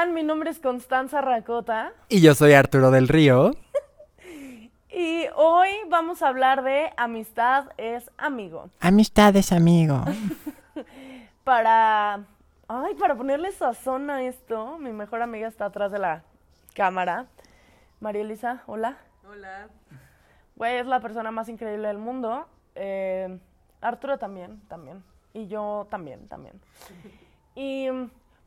están? Mi nombre es Constanza Racota. Y yo soy Arturo del Río. y hoy vamos a hablar de amistad es amigo. Amistad es amigo. para. Ay, para ponerle sazón a esto, mi mejor amiga está atrás de la cámara. María Elisa, hola. Hola. Güey, es la persona más increíble del mundo. Eh, Arturo también, también. Y yo también, también. Y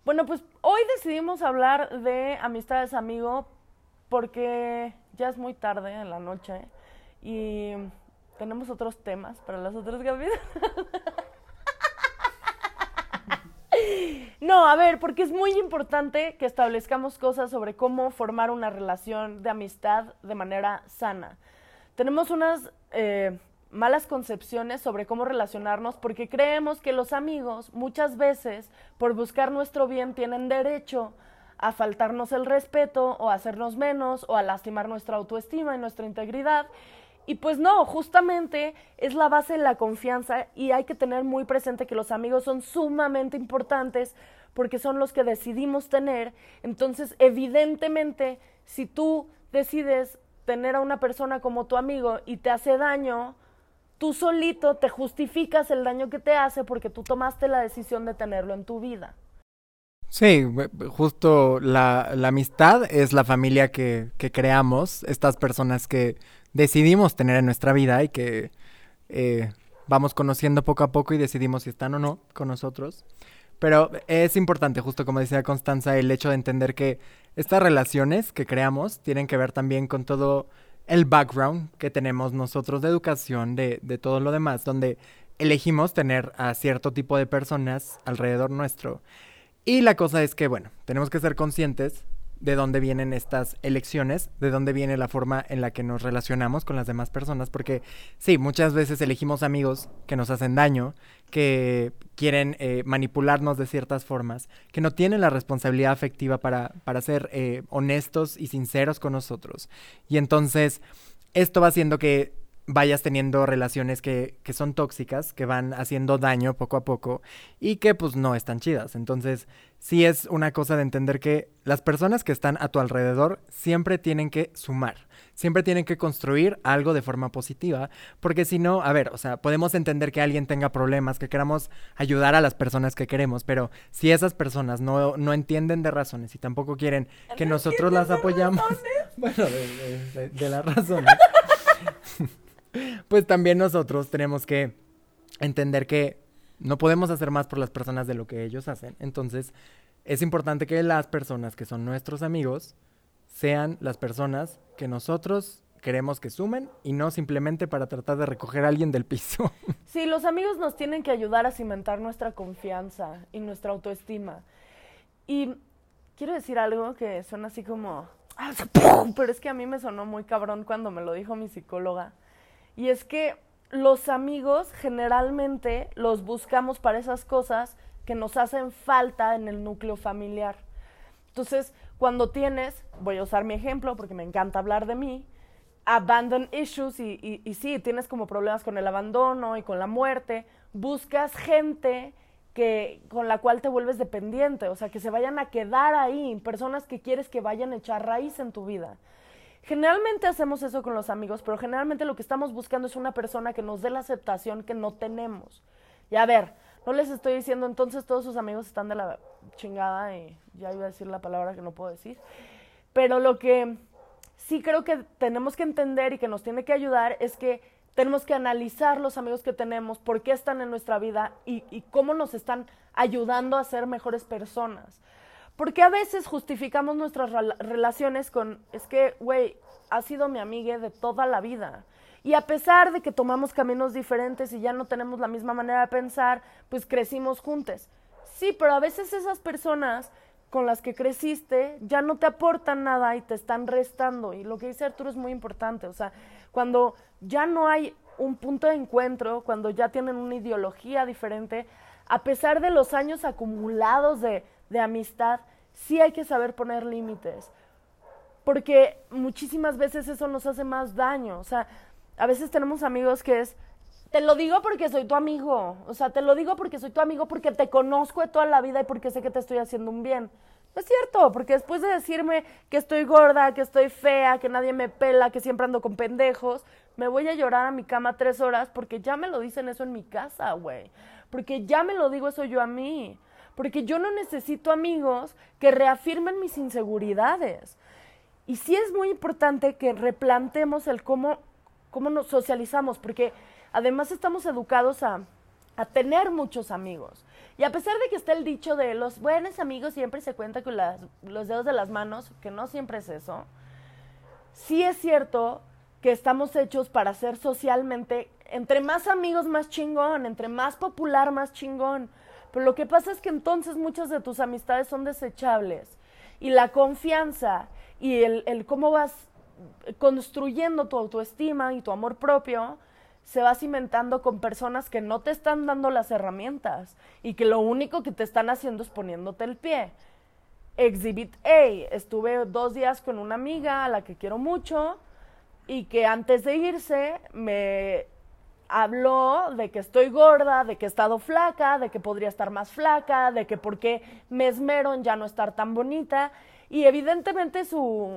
bueno, pues hoy decidimos hablar de amistades amigo porque ya es muy tarde en la noche y tenemos otros temas para las otras capítulos. No, a ver, porque es muy importante que establezcamos cosas sobre cómo formar una relación de amistad de manera sana. Tenemos unas eh, malas concepciones sobre cómo relacionarnos porque creemos que los amigos muchas veces por buscar nuestro bien tienen derecho a faltarnos el respeto o a hacernos menos o a lastimar nuestra autoestima y nuestra integridad. Y pues no, justamente es la base de la confianza y hay que tener muy presente que los amigos son sumamente importantes porque son los que decidimos tener. Entonces, evidentemente, si tú decides tener a una persona como tu amigo y te hace daño, tú solito te justificas el daño que te hace porque tú tomaste la decisión de tenerlo en tu vida. Sí, justo la, amistad es la familia que, creamos, estas personas que decidimos tener en nuestra vida y que eh, vamos conociendo poco a poco y decidimos si están o no con nosotros. Pero es importante, justo como decía Constanza, el hecho de entender que estas relaciones que creamos tienen que ver también con todo el background que tenemos nosotros de educación, de, de todo lo demás, donde elegimos tener a cierto tipo de personas alrededor nuestro. Y la cosa es que, bueno, tenemos que ser conscientes de dónde vienen estas elecciones, de dónde viene la forma en la que nos relacionamos con las demás personas, porque sí, muchas veces elegimos amigos que nos hacen daño, que quieren eh, manipularnos de ciertas formas, que no tienen la responsabilidad afectiva para, para ser eh, honestos y sinceros con nosotros. Y entonces, esto va haciendo que vayas teniendo relaciones que, que, son tóxicas, que van haciendo daño poco a poco y que pues no están chidas. Entonces, sí es una cosa de entender que las personas que están a tu alrededor siempre tienen que sumar, siempre tienen que construir algo de forma positiva, porque si no, a ver, o sea, podemos entender que alguien tenga problemas, que queramos ayudar a las personas que queremos, pero si esas personas no, no entienden de razones y tampoco quieren que nosotros las apoyamos, bueno, de, de, de las razones. pues también nosotros tenemos que entender que no podemos hacer más por las personas de lo que ellos hacen. Entonces, es importante que las personas que son nuestros amigos sean las personas que nosotros queremos que sumen y no simplemente para tratar de recoger a alguien del piso. Sí, los amigos nos tienen que ayudar a cimentar nuestra confianza y nuestra autoestima. Y quiero decir algo que suena así como, pero es que a mí me sonó muy cabrón cuando me lo dijo mi psicóloga. Y es que los amigos generalmente los buscamos para esas cosas que nos hacen falta en el núcleo familiar. Entonces, cuando tienes, voy a usar mi ejemplo porque me encanta hablar de mí, abandon issues y, y, sí, tienes como problemas con el abandono y con la muerte, buscas gente que, con la cual te vuelves dependiente, o sea, que se vayan a quedar ahí, personas que quieres que vayan a echar raíz en tu vida. Generalmente hacemos eso con los amigos, pero generalmente lo que estamos buscando es una persona que nos dé la aceptación que no tenemos. Y a ver, no les estoy diciendo entonces todos sus amigos están de la chingada y ya iba a decir la palabra que no puedo decir. Pero lo que sí creo que tenemos que entender y que nos tiene que ayudar es que tenemos que analizar los amigos que tenemos, por qué están en nuestra vida y, y cómo nos están ayudando a ser mejores personas. Porque a veces justificamos nuestras relaciones con, es que, güey, ha sido mi amiga de toda la vida. Y a pesar de que tomamos caminos diferentes y ya no tenemos la misma manera de pensar, pues crecimos juntos. Sí, pero a veces esas personas con las que creciste ya no te aportan nada y te están restando. Y lo que dice Arturo es muy importante. O sea, cuando ya no hay un punto de encuentro, cuando ya tienen una ideología diferente, a pesar de los años acumulados de, de amistad, sí hay que saber poner límites. Porque muchísimas veces eso nos hace más daño. O sea, a veces tenemos amigos que es, te lo digo porque soy tu amigo. O sea, te lo digo porque soy tu amigo, porque te conozco de toda la vida y porque sé que te estoy haciendo un bien. No es cierto, porque después de decirme que estoy gorda, que estoy fea, que nadie me pela, que siempre ando con pendejos, me voy a llorar a mi cama tres horas porque ya me lo dicen eso en mi casa, güey. Porque ya me lo digo eso yo a mí. Porque yo no necesito amigos que reafirmen mis inseguridades. Y sí es muy importante que replantemos el cómo, cómo nos socializamos, porque además estamos educados a, a tener muchos amigos. Y a pesar de que está el dicho de los buenos amigos siempre se cuenta con los dedos de las manos, que no siempre es eso, sí es cierto que estamos hechos para ser socialmente, entre más amigos más chingón, entre más popular más chingón. Pero lo que pasa es que entonces muchas de tus amistades son desechables. Y la confianza y el, cómo vas construyendo tu autoestima y tu amor propio, se va cimentando con personas que no te están dando las herramientas y que lo único que te están haciendo es poniéndote el pie. Exhibit A, estuve dos días con una amiga a la que quiero mucho y que antes de irse me habló de que estoy gorda, de que he estado flaca, de que podría estar más flaca, de que por qué me esmero en ya no estar tan bonita. Y evidentemente su,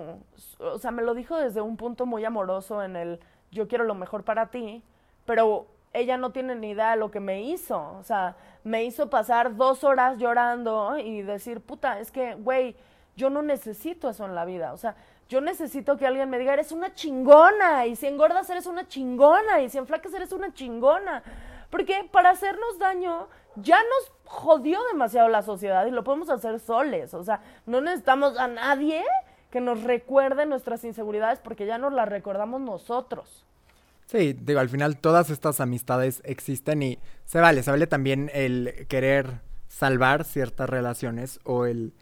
o sea, me lo dijo desde un punto muy amoroso en el yo quiero lo mejor para ti, pero ella no tiene ni idea de lo que me hizo. O sea, me hizo pasar dos horas llorando y decir, puta, es que, güey, yo no necesito eso en la vida. O sea, yo necesito que alguien me diga, eres una chingona. Y si engordas, eres una chingona. Y si enflacas, eres una chingona. Porque para hacernos daño, ya nos jodió demasiado la sociedad y lo podemos hacer soles. O sea, no necesitamos a nadie que nos recuerde nuestras inseguridades porque ya nos las recordamos nosotros. Sí, digo, al final todas estas amistades existen y se vale, se vale también el querer salvar ciertas relaciones o el...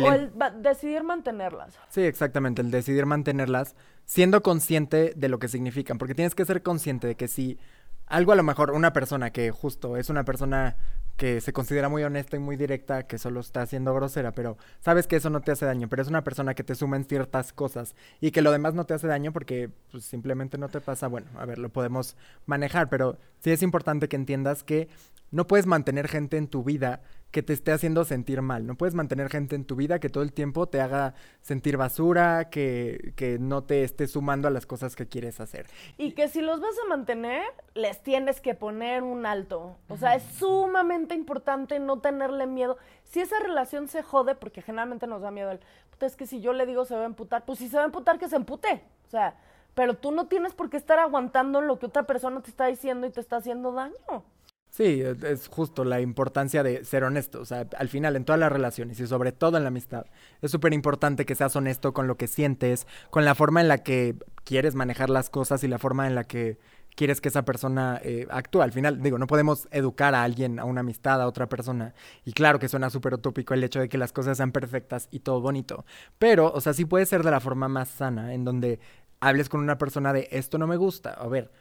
o el decidir mantenerlas. Sí, exactamente, el decidir mantenerlas siendo consciente de lo que significan, porque tienes que ser consciente de que si algo a lo mejor una persona que justo es una persona que se considera muy honesta y muy directa, que solo está siendo grosera, pero sabes que eso no te hace daño, pero es una persona que te suma en ciertas cosas y que lo demás no te hace daño porque pues, simplemente no te pasa, bueno, a ver, lo podemos manejar, pero sí es importante que entiendas que no puedes mantener gente en tu vida que te esté haciendo sentir mal. No puedes mantener gente en tu vida que todo el tiempo te haga sentir basura, que, que, no te esté sumando a las cosas que quieres hacer. Y que si los vas a mantener, les tienes que poner un alto. O sea, es sumamente importante no tenerle miedo. Si esa relación se jode, porque generalmente nos da miedo el, es que si yo le digo se va a emputar, pues si se va a emputar, que se empute. O sea, pero tú no tienes por qué estar aguantando lo que otra persona te está diciendo y te está haciendo daño. Sí, es justo la importancia de ser honesto. O sea, al final, en todas las relaciones y sobre todo en la amistad, es súper importante que seas honesto con lo que sientes, con la forma en la que quieres manejar las cosas y la forma en la que quieres que esa persona eh, actúe. Al final, digo, no podemos educar a alguien, a una amistad, a otra persona. Y claro que suena súper utópico el hecho de que las cosas sean perfectas y todo bonito. Pero, o sea, sí puede ser de la forma más sana, en donde hables con una persona de esto no me gusta. A ver,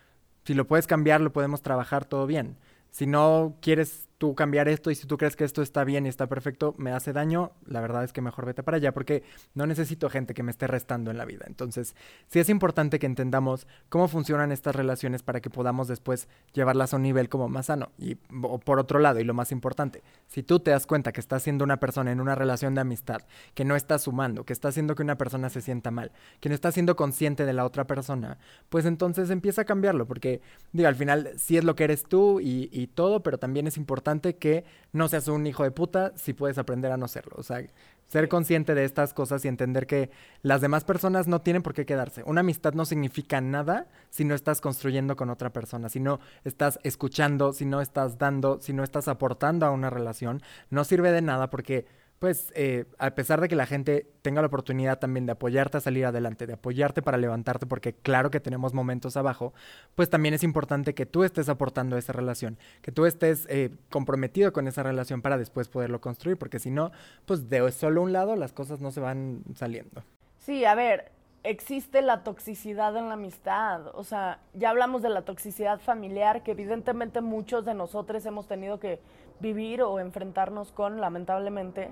si lo puedes cambiar, lo podemos trabajar todo bien si no quieres tú cambiar esto y si tú crees que esto está bien y está perfecto, me hace daño, la verdad es que mejor vete para allá porque no necesito gente que me esté restando en la vida. Entonces, sí es importante que entendamos cómo funcionan estas relaciones para que podamos después llevarlas a un nivel como más sano. Y por otro lado, y lo más importante, si tú te das cuenta que estás siendo una persona en una relación de amistad que no está sumando, que está haciendo que una persona se sienta mal, que no está siendo consciente de la otra persona, pues entonces empieza a cambiarlo porque, digo, al final sí es lo que eres tú y, y todo, pero también es importante que no seas un hijo de puta si puedes aprender a no serlo. O sea, ser consciente de estas cosas y entender que las demás personas no tienen por qué quedarse. Una amistad no significa nada si no estás construyendo con otra persona, si no estás escuchando, si no estás dando, si no estás aportando a una relación. No sirve de nada porque pues eh, a pesar de que la gente tenga la oportunidad también de apoyarte a salir adelante, de apoyarte para levantarte, porque claro que tenemos momentos abajo, pues también es importante que tú estés aportando a esa relación, que tú estés eh, comprometido con esa relación para después poderlo construir, porque si no, pues de solo un lado las cosas no se van saliendo. Sí, a ver, existe la toxicidad en la amistad. O sea, ya hablamos de la toxicidad familiar, que evidentemente muchos de nosotros hemos tenido que vivir o enfrentarnos con, lamentablemente.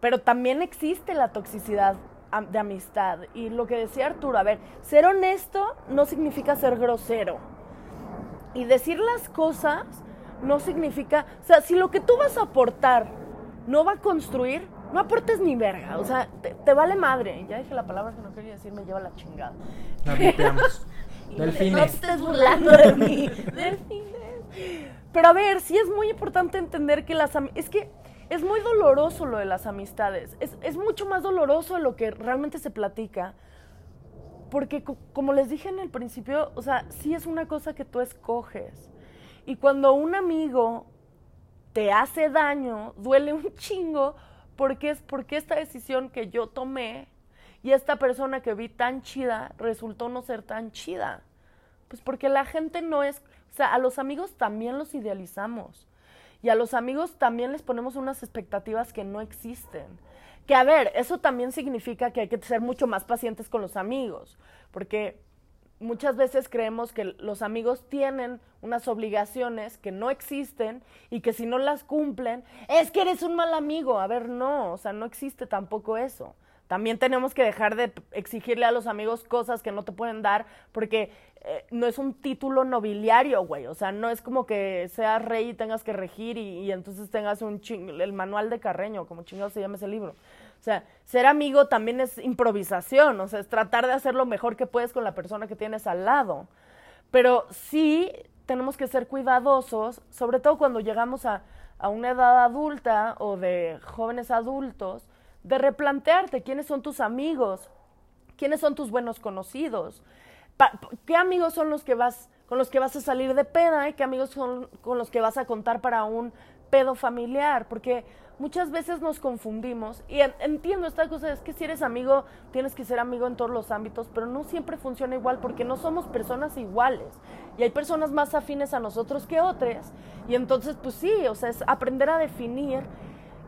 Pero también existe la toxicidad de amistad. Y lo que decía Arturo, a ver, ser honesto no significa ser grosero. Y decir las cosas no significa, o sea, si lo que tú vas a aportar no va a construir, no aportes ni verga, o sea, te, te vale madre. Ya dije la palabra que no quería decir, me lleva la chingada. La. Y No te Delfines. estés burlando de mí. Delfines. Pero a ver, sí es muy importante entender que las es que es muy doloroso lo de las amistades. Es, es mucho más doloroso de lo que realmente se platica. Porque co- como les dije en el principio, o sea, sí es una cosa que tú escoges. Y cuando un amigo te hace daño, duele un chingo, porque es porque esta decisión que yo tomé y esta persona que vi tan chida resultó no ser tan chida. Pues porque la gente no es, o sea, a los amigos también los idealizamos. Y a los amigos también les ponemos unas expectativas que no existen. Que a ver, eso también significa que hay que ser mucho más pacientes con los amigos, porque muchas veces creemos que los amigos tienen unas obligaciones que no existen y que si no las cumplen, es que eres un mal amigo. A ver, no, o sea, no existe tampoco eso. También tenemos que dejar de exigirle a los amigos cosas que no te pueden dar porque eh, no es un título nobiliario, güey. O sea, no es como que seas rey y tengas que regir y, y entonces tengas un ching- el manual de Carreño, como chingado se llama ese libro. O sea, ser amigo también es improvisación, o sea, es tratar de hacer lo mejor que puedes con la persona que tienes al lado. Pero sí tenemos que ser cuidadosos, sobre todo cuando llegamos a, a una edad adulta o de jóvenes adultos, de replantearte quiénes son tus amigos, quiénes son tus buenos conocidos, qué amigos son los que vas con los que vas a salir de peda y qué amigos son con los que vas a contar para un pedo familiar, porque muchas veces nos confundimos y en- entiendo esta cosa es que si eres amigo tienes que ser amigo en todos los ámbitos, pero no siempre funciona igual porque no somos personas iguales y hay personas más afines a nosotros que otras. Y entonces pues sí, o sea, es aprender a definir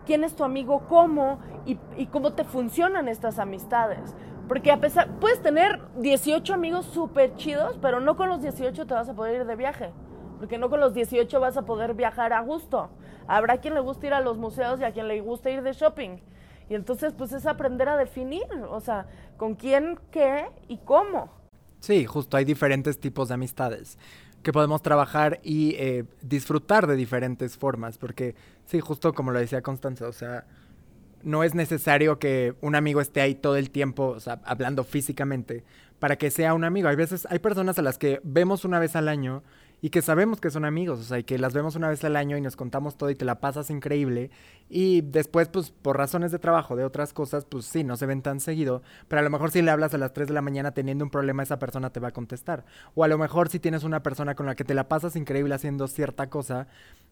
quién es tu amigo, cómo y, cómo te funcionan estas amistades. Porque a pesar, puedes tener 18 amigos súper chidos, pero no con los 18 te vas a poder ir de viaje. Porque no con los 18 vas a poder viajar a gusto. Habrá quien le guste ir a los museos y a quien le guste ir de shopping. Y entonces, pues es aprender a definir, o sea, con quién, qué y cómo. Sí, justo hay diferentes tipos de amistades que podemos trabajar y eh, disfrutar de diferentes formas, porque sí, justo como lo decía Constanza, o sea, no es necesario que un amigo esté ahí todo el tiempo, o sea, hablando físicamente, para que sea un amigo. Hay veces, hay personas a las que vemos una vez al año y que sabemos que son amigos, o sea, y que las vemos una vez al año y nos contamos todo y te la pasas increíble. Y después, pues, por razones de trabajo, de otras cosas, pues sí, no se ven tan seguido, pero a lo mejor si le hablas a las 3 de la mañana teniendo un problema, esa persona te va a contestar. O a lo mejor si tienes una persona con la que te la pasas increíble haciendo cierta cosa,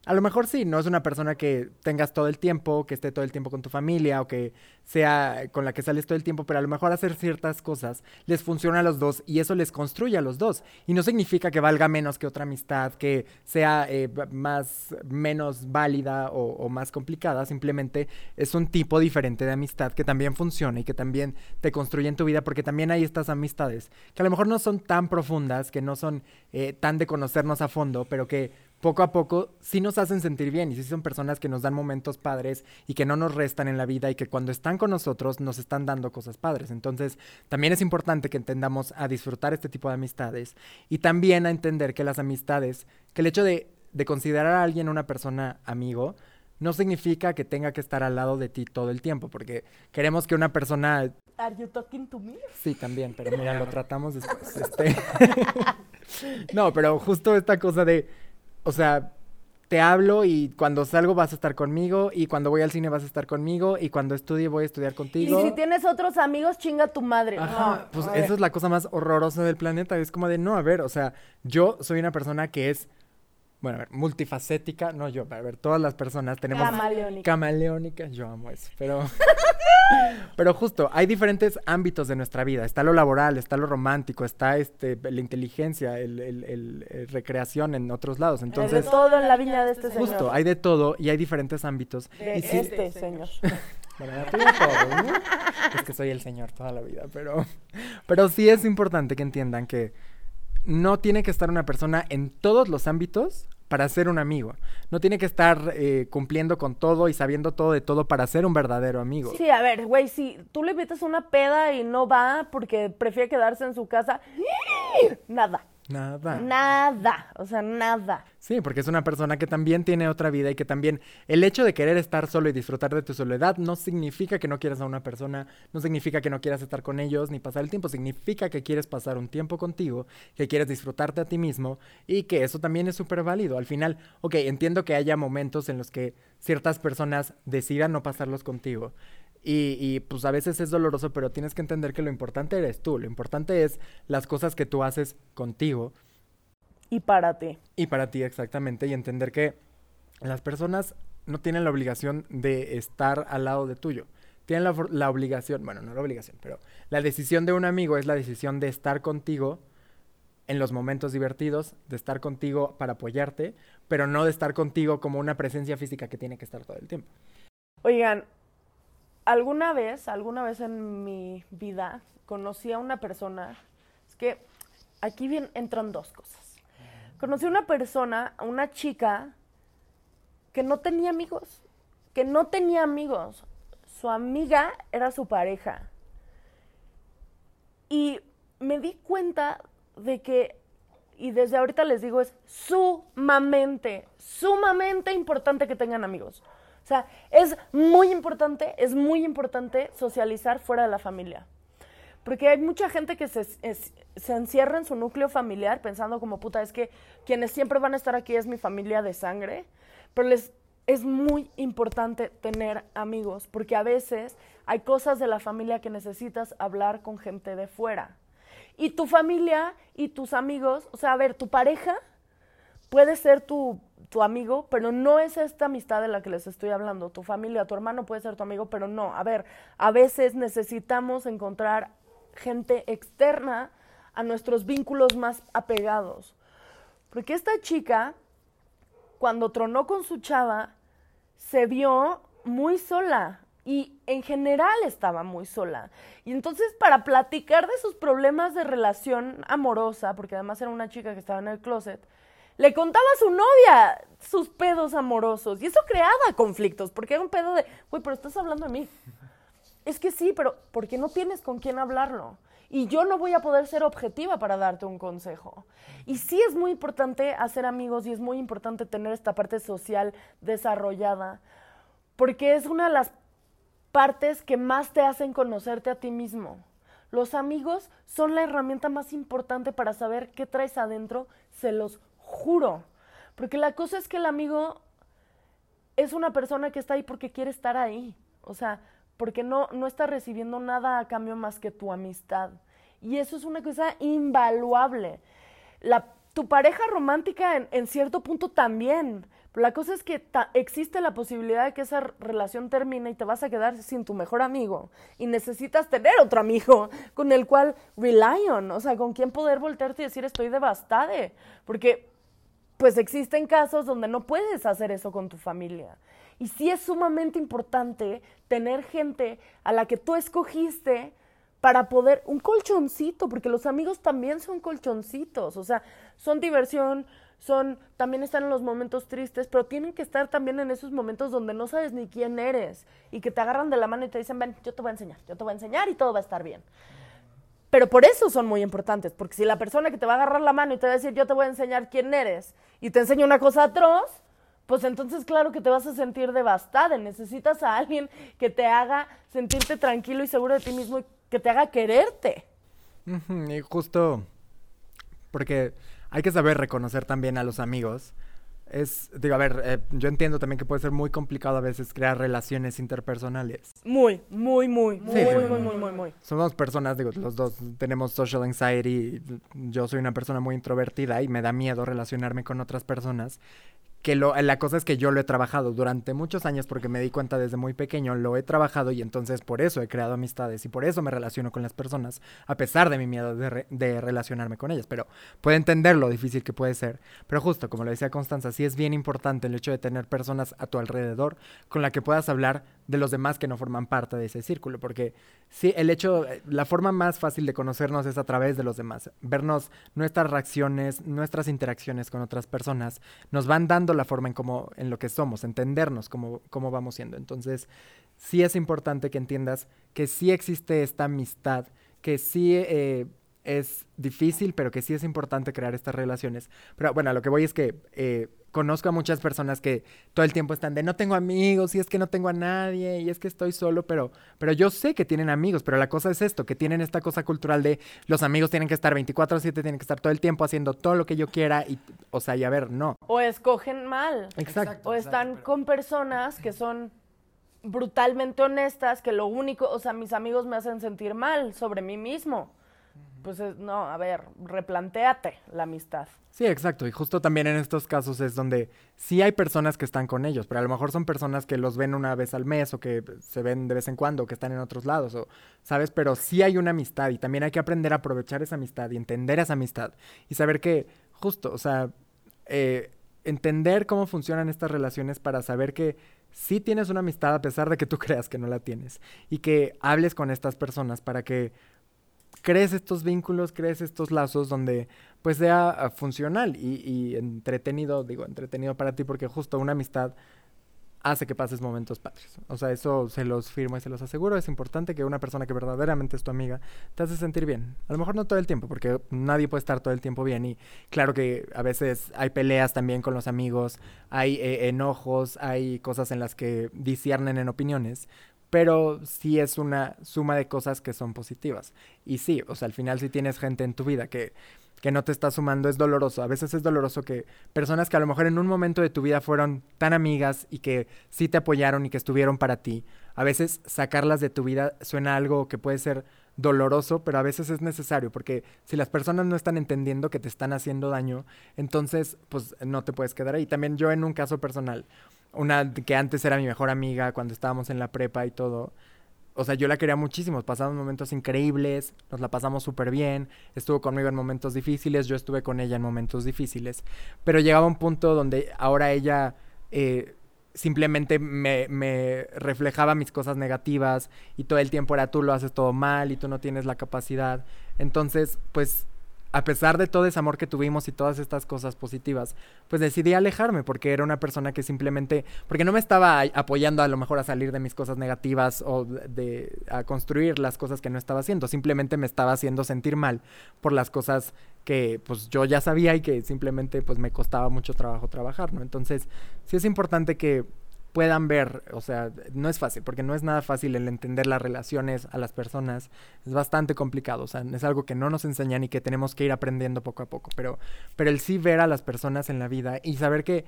a lo mejor sí, no es una persona que tengas todo el tiempo, que esté todo el tiempo con tu familia o que sea con la que sales todo el tiempo, pero a lo mejor hacer ciertas cosas les funciona a los dos y eso les construye a los dos. Y no significa que valga menos que otra amistad, que sea eh, más, menos válida o, o más complicada, simplemente es un tipo diferente de amistad que también funciona y que también te construye en tu vida, porque también hay estas amistades que a lo mejor no son tan profundas, que no son eh, tan de conocernos a fondo, pero que poco a poco sí nos hacen sentir bien y sí son personas que nos dan momentos padres y que no nos restan en la vida y que cuando están con nosotros nos están dando cosas padres. Entonces, también es importante que entendamos a disfrutar este tipo de amistades y también a entender que las amistades, que el hecho de, de considerar a alguien una persona amigo, no significa que tenga que estar al lado de ti todo el tiempo, porque queremos que una persona Are you talking to me? Sí, también, pero mira, lo tratamos después. Este... no, pero justo esta cosa de, o sea, te hablo y cuando salgo vas a estar conmigo y cuando voy al cine vas a estar conmigo y cuando estudie voy a estudiar Y contigo. si tienes otros amigos, chinga tu madre. Ajá, No, pues eso es la cosa más horrorosa del planeta. Es como de, no, a ver, o sea, yo soy una persona que es, bueno, a ver, multifacética, no yo, a ver, todas las personas tenemos... Camaleónica. Camaleónica, yo amo eso, pero... pero justo, hay diferentes ámbitos de nuestra vida. Está lo laboral, está lo romántico, está este, la inteligencia, el, el- el- el recreación en otros lados. Hay Entonces, de todo en la viña de este señor. justo, hay de todo y hay diferentes ámbitos. De y este señor. bueno, todo, ¿no? Es que soy el señor toda la vida, pero, pero sí es importante que entiendan que no tiene que estar una persona en todos los ámbitos para ser un amigo. No tiene que estar eh, cumpliendo con todo y sabiendo todo de todo para ser un verdadero amigo. Sí, a ver, güey, si tú le invitas una peda y no va porque prefiere quedarse en su casa, nada. Nada. Nada, o sea, nada. Sí, porque es una persona que también tiene otra vida y que también el hecho de querer estar solo y disfrutar de tu soledad no significa que no quieras a una persona, no significa que no quieras estar con ellos ni pasar el tiempo, significa que quieres pasar un tiempo contigo, que quieres disfrutarte a ti mismo y que eso también es súper válido. Al final, ok, entiendo que haya momentos en los que ciertas personas decidan no pasarlos contigo. Y, y, pues a veces es doloroso, pero tienes que entender que lo importante eres tú, lo importante es las cosas que tú haces contigo. Y para ti. Y para ti, exactamente, y entender que las personas no tienen la obligación de estar al lado de tuyo. Tienen la, la obligación, bueno, no la obligación, pero la decisión de un amigo es la decisión de estar contigo en los momentos divertidos, de estar contigo para apoyarte, pero no de estar contigo como una presencia física que tiene que estar todo el tiempo. Oigan, alguna vez, alguna vez en mi vida, conocí a una persona, es que aquí entran dos cosas. Conocí a una persona, a una chica, que no tenía amigos, que no tenía amigos. Su amiga era su pareja. Y me di cuenta de que, y desde ahorita les digo, es sumamente, sumamente importante que tengan amigos. O sea, es muy importante, es muy importante socializar fuera de la familia. Porque hay mucha gente que se, se, encierra en su núcleo familiar pensando como puta, es que quienes siempre van a estar aquí es mi familia de sangre, pero les es muy importante tener amigos, porque a veces hay cosas de la familia que necesitas hablar con gente de fuera. Y tu familia y tus amigos, o sea, a ver, tu pareja puede ser tu tu amigo, pero no es esta amistad de la que les estoy hablando. Tu familia, tu hermano puede ser tu amigo, pero no. A ver, a veces necesitamos encontrar gente externa a nuestros vínculos más apegados. Porque esta chica, cuando tronó con su chava, se vio muy sola y en general estaba muy sola. Y entonces para platicar de sus problemas de relación amorosa, porque además era una chica que estaba en el closet, le contaba a su novia sus pedos amorosos. Y eso creaba conflictos, porque era un pedo de, güey, pero estás hablando de mí. Es que sí, pero porque no tienes con quién hablarlo. Y yo no voy a poder ser objetiva para darte un consejo. Y sí es muy importante hacer amigos y es muy importante tener esta parte social desarrollada, porque es una de las partes que más te hacen conocerte a ti mismo. Los amigos son la herramienta más importante para saber qué traes adentro, se los juro. Porque la cosa es que el amigo es una persona que está ahí porque quiere estar ahí. O sea, porque no, no está recibiendo nada a cambio más que tu amistad. Y eso es una cosa invaluable. La, tu pareja romántica en, en cierto punto también. Pero la cosa es que existe la posibilidad de que esa relación termine y te vas a quedar sin tu mejor amigo. Y necesitas tener otro amigo con el cual rely on. O sea, con quien poder voltearte y decir estoy devastada. Porque pues existen casos donde no puedes hacer eso con tu familia. Y sí es sumamente importante tener gente a la que tú escogiste para poder, un colchoncito, porque los amigos también son colchoncitos, o sea, son diversión, son, también están en los momentos tristes, pero tienen que estar también en esos momentos donde no sabes ni quién eres y que te agarran de la mano y te dicen, ven, yo te voy a enseñar, yo te voy a enseñar y todo va a estar bien. Pero por eso son muy importantes, porque si la persona que te va a agarrar la mano y te va a decir, yo te voy a enseñar quién eres, y te enseña una cosa atroz, pues entonces claro que te vas a sentir devastada. Necesitas a alguien que te haga sentirte tranquilo y seguro de ti mismo y que te haga quererte. y justo porque hay que saber reconocer también a los amigos es, digo, a ver, eh, yo entiendo también que puede ser muy complicado a veces crear relaciones interpersonales. Muy, muy, muy, muy, muy, muy, muy, muy. Somos personas, digo, los dos tenemos social anxiety. Yo soy una persona muy introvertida y me da miedo relacionarme con otras personas que lo, la cosa es que yo lo he trabajado durante muchos años porque me di cuenta desde muy pequeño, lo he trabajado y entonces por eso he creado amistades y por eso me relaciono con las personas, a pesar de mi miedo de, de relacionarme con ellas. Pero puedo entender lo difícil que puede ser. Pero justo, como lo decía Constanza, sí es bien importante el hecho de tener personas a tu alrededor con la que puedas hablar de los demás que no forman parte de ese círculo, porque sí, el hecho, la forma más fácil de conocernos es a través de los demás, vernos nuestras reacciones, nuestras interacciones con otras personas, nos van dando la forma en cómo, en lo que somos, entendernos cómo, cómo vamos siendo. Entonces, sí es importante que entiendas que sí existe esta amistad, que sí eh, es difícil, pero que sí es importante crear estas relaciones. Pero bueno, a lo que voy es que eh, conozco a muchas personas que todo el tiempo están de no tengo amigos y es que no tengo a nadie y es que estoy solo, pero, pero yo sé que tienen amigos, pero la cosa es esto, que tienen esta cosa cultural de los amigos tienen que estar 24 a 7, tienen que estar todo el tiempo haciendo todo lo que yo quiera y, o sea, y a ver, no. O escogen mal. Exacto. O están con personas que son brutalmente honestas, que lo único, o sea, mis amigos me hacen sentir mal sobre mí mismo. Pues es- no, a ver, replantéate la amistad. Sí, exacto. Y justo también en estos casos es donde sí hay personas que están con ellos, pero a lo mejor son personas que los ven una vez al mes o que se ven de vez en cuando, o que están en otros lados, o, ¿sabes? Pero sí hay una amistad y también hay que aprender a aprovechar esa amistad y entender esa amistad y saber que, justo, o sea, eh, entender cómo funcionan estas relaciones para saber que sí tienes una amistad a pesar de que tú creas que no la tienes y que hables con estas personas para que crees estos vínculos, crees estos lazos donde pues sea ah, funcional y, entretenido, digo, entretenido para ti porque justo una amistad hace que pases momentos padres. O sea, eso se los firmo y se los aseguro. Es importante que una persona que verdaderamente es tu amiga te hace sentir bien. A lo mejor no todo el tiempo, porque nadie puede estar todo el tiempo bien. Y claro que a veces hay peleas también con los amigos, hay eh, enojos, hay cosas en las que disciernen en opiniones. Pero sí es una suma de cosas que son positivas. Y sí, o sea, al final si tienes gente en tu vida que que no te está sumando es doloroso. A veces es doloroso que personas que a lo mejor en un momento de tu vida fueron tan amigas y que sí te apoyaron y que estuvieron para ti, a veces sacarlas de tu vida suena algo que puede ser doloroso, pero a veces es necesario, porque si las personas no están entendiendo que te están haciendo daño, entonces pues no te puedes quedar ahí. También yo en un caso personal, una que antes era mi mejor amiga cuando estábamos en la prepa y todo, o sea, yo la quería muchísimo, pasamos momentos increíbles, nos la pasamos súper bien, estuvo conmigo en momentos difíciles, yo estuve con ella en momentos difíciles, pero llegaba un punto donde ahora ella eh, simplemente me, reflejaba mis cosas negativas y todo el tiempo era tú lo haces todo mal y tú no tienes la capacidad. Entonces, pues a pesar de todo ese amor que tuvimos y todas estas cosas positivas, pues decidí alejarme porque era una persona que simplemente, porque no me estaba apoyando a lo mejor a salir de mis cosas negativas o de a construir las cosas que no estaba haciendo, simplemente me estaba haciendo sentir mal por las cosas que pues yo ya sabía y que simplemente pues me costaba mucho trabajo trabajar, ¿no? Entonces, sí es importante que puedan ver, o sea, no es fácil, porque no es nada fácil el entender las relaciones a las personas, es bastante complicado, o sea, es algo que no nos enseñan y que tenemos que ir aprendiendo poco a poco, pero, pero el sí ver a las personas en la vida y saber que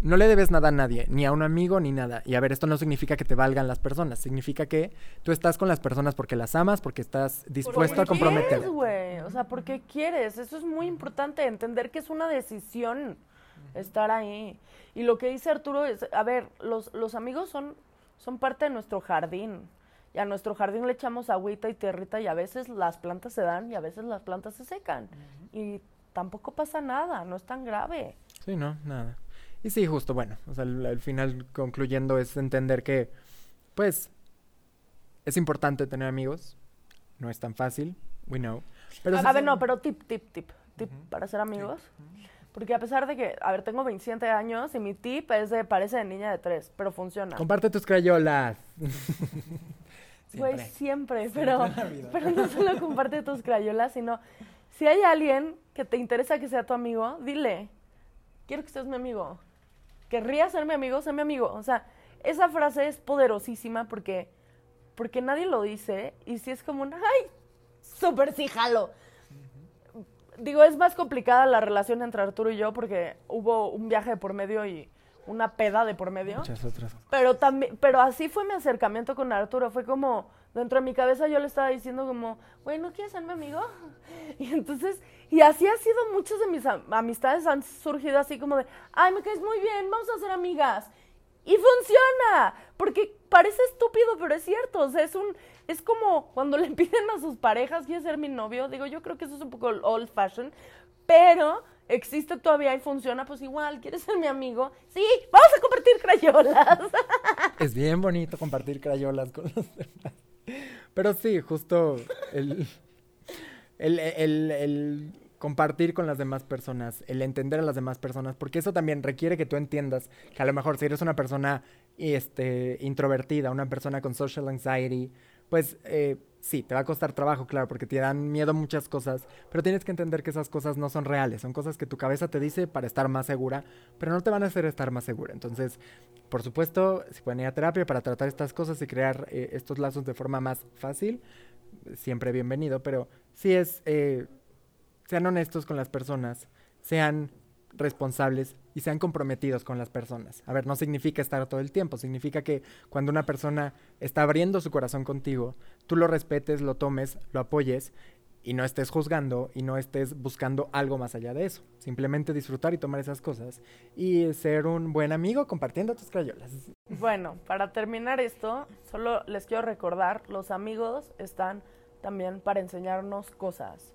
no le debes nada a nadie, ni a un amigo, ni nada. Y a ver, esto no significa que te valgan las personas, significa que tú estás con las personas porque las amas, porque estás dispuesto a comprometer. güey, o sea, porque quieres, eso es muy importante, entender que es una decisión estar ahí. Y lo que dice Arturo es, a ver, los, los amigos son, son parte de nuestro jardín. Y a nuestro jardín le echamos agüita y tierrita y a veces las plantas se dan y a veces las plantas se secan. Uh -huh. Y tampoco pasa nada, no es tan grave. Sí, no, nada. Y sí, justo, bueno, o sea, al, al final concluyendo es entender que, pues, es importante tener amigos, no es tan fácil, we know. Pero a, a ver, no, pero tip, tip, tip, tip uh -huh. para ser amigos. Porque a pesar de que, a ver, tengo 27 años y mi tip es de, parece de niña de 3, pero funciona. Comparte tus crayolas. Güey, siempre, siempre, pero, pero no solo comparte tus crayolas, sino si hay alguien que te interesa que sea tu amigo, dile, quiero que seas mi amigo. ¿Querrías ser mi amigo? Sé mi amigo. O sea, esa frase es poderosísima porque, porque nadie lo dice y si es como un, ay, súper sí jalo digo, es más complicada la relación entre Arturo y yo porque hubo un viaje de por medio y una peda de por medio. Muchas otras. Pero también, pero así fue mi acercamiento con Arturo. Fue como, dentro de mi cabeza yo le estaba diciendo como, güey, ¿no quieres ser mi amigo? Y entonces, y así ha sido, muchas de mis am amistades han surgido así como de, ay, me caes muy bien, vamos a ser amigas. Y funciona, porque parece estúpido, pero es cierto. O sea, es un, es como cuando le piden a sus parejas, ¿quieres ser mi novio? Digo, yo creo que eso es un poco old fashion, pero existe todavía y funciona, pues igual, ¿quieres ser mi amigo? Sí, vamos a compartir crayolas. Es bien bonito compartir crayolas con los demás. Pero sí, justo el, el, el, el compartir con las demás personas, el entender a las demás personas, porque eso también requiere que tú entiendas que a lo mejor si eres una persona este, introvertida, una persona con social anxiety, pues eh, Sí, te va a costar trabajo, claro, porque te dan miedo muchas cosas, pero tienes que entender que esas cosas no son reales, son cosas que tu cabeza te dice para estar más segura, pero no te van a hacer estar más segura. Entonces, por supuesto, si pueden ir a terapia para tratar estas cosas y crear eh, estos lazos de forma más fácil, siempre bienvenido, pero sí es, eh, sean honestos con las personas, sean responsables y sean comprometidos con las personas. A ver, no significa estar todo el tiempo, significa que cuando una persona está abriendo su corazón contigo, tú lo respetes, lo tomes, lo apoyes y no estés juzgando y no estés buscando algo más allá de eso. Simplemente disfrutar y tomar esas cosas y ser un buen amigo compartiendo tus crayolas. Bueno, para terminar esto, solo les quiero recordar, los amigos están también para enseñarnos cosas.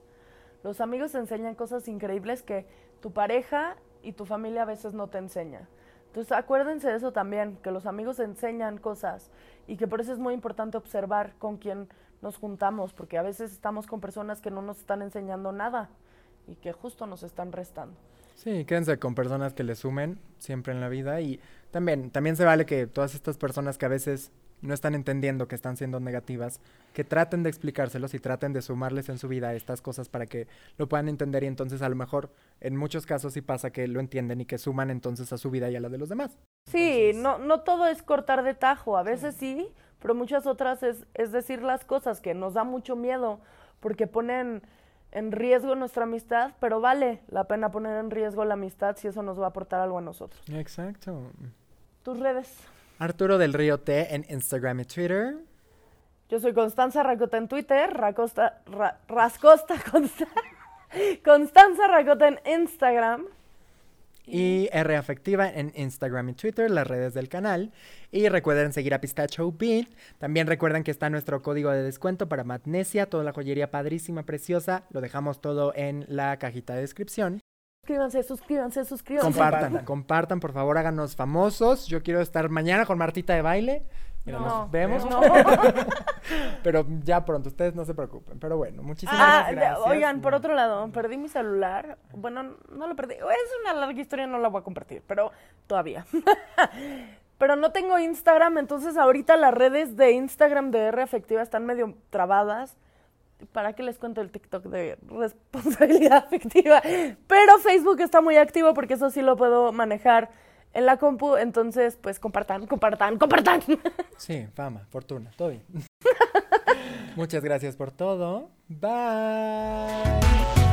Los amigos enseñan cosas increíbles que tu pareja y tu familia a veces no te enseña. Entonces acuérdense de eso también, que los amigos enseñan cosas y que por eso es muy importante observar con quién nos juntamos, porque a veces estamos con personas que no nos están enseñando nada y que justo nos están restando. Sí, quédense con personas que les sumen siempre en la vida y también, también se vale que todas estas personas que a veces no están entendiendo que están siendo negativas, que traten de explicárselos y traten de sumarles en su vida estas cosas para que lo puedan entender y entonces a lo mejor en muchos casos sí pasa que lo entienden y que suman entonces a su vida y a la de los demás. Sí, no, no todo es cortar de tajo, a veces sí, pero muchas otras es, es decir las cosas que nos da mucho miedo porque ponen en riesgo nuestra amistad, pero vale la pena poner en riesgo la amistad si eso nos va a aportar algo a nosotros. Exacto. Tus redes. Arturo del Río T en Instagram y Twitter. Yo soy Constanza Racota en Twitter, Racosta, Rascosta Constanza Racota en Instagram. Y R Afectiva en Instagram y Twitter, las redes del canal. Y recuerden seguir a Pistacho Beat. También recuerden que está nuestro código de descuento para Magnesia, toda la joyería padrísima, preciosa. Lo dejamos todo en la cajita de descripción. Suscríbanse, suscríbanse, suscríbanse. Compartan, compartan, por favor, háganos famosos. Yo quiero estar mañana con Martita de baile. Mira, nos vemos. No. Pero ya pronto, ustedes no se preocupen. Pero bueno, muchísimas ah, gracias. Oigan, por otro lado, perdí mi celular. Bueno, no lo perdí. Es una larga historia, no la voy a compartir, pero todavía. pero no tengo Instagram, entonces ahorita las redes de Instagram de R Afectiva están medio trabadas. ¿Para qué les cuento el TikTok de responsabilidad afectiva? Pero Facebook está muy activo porque eso sí lo puedo manejar en la compu, entonces pues compartan, compartan, compartan. Sí, fama, fortuna, todo bien. Muchas gracias por todo. Bye.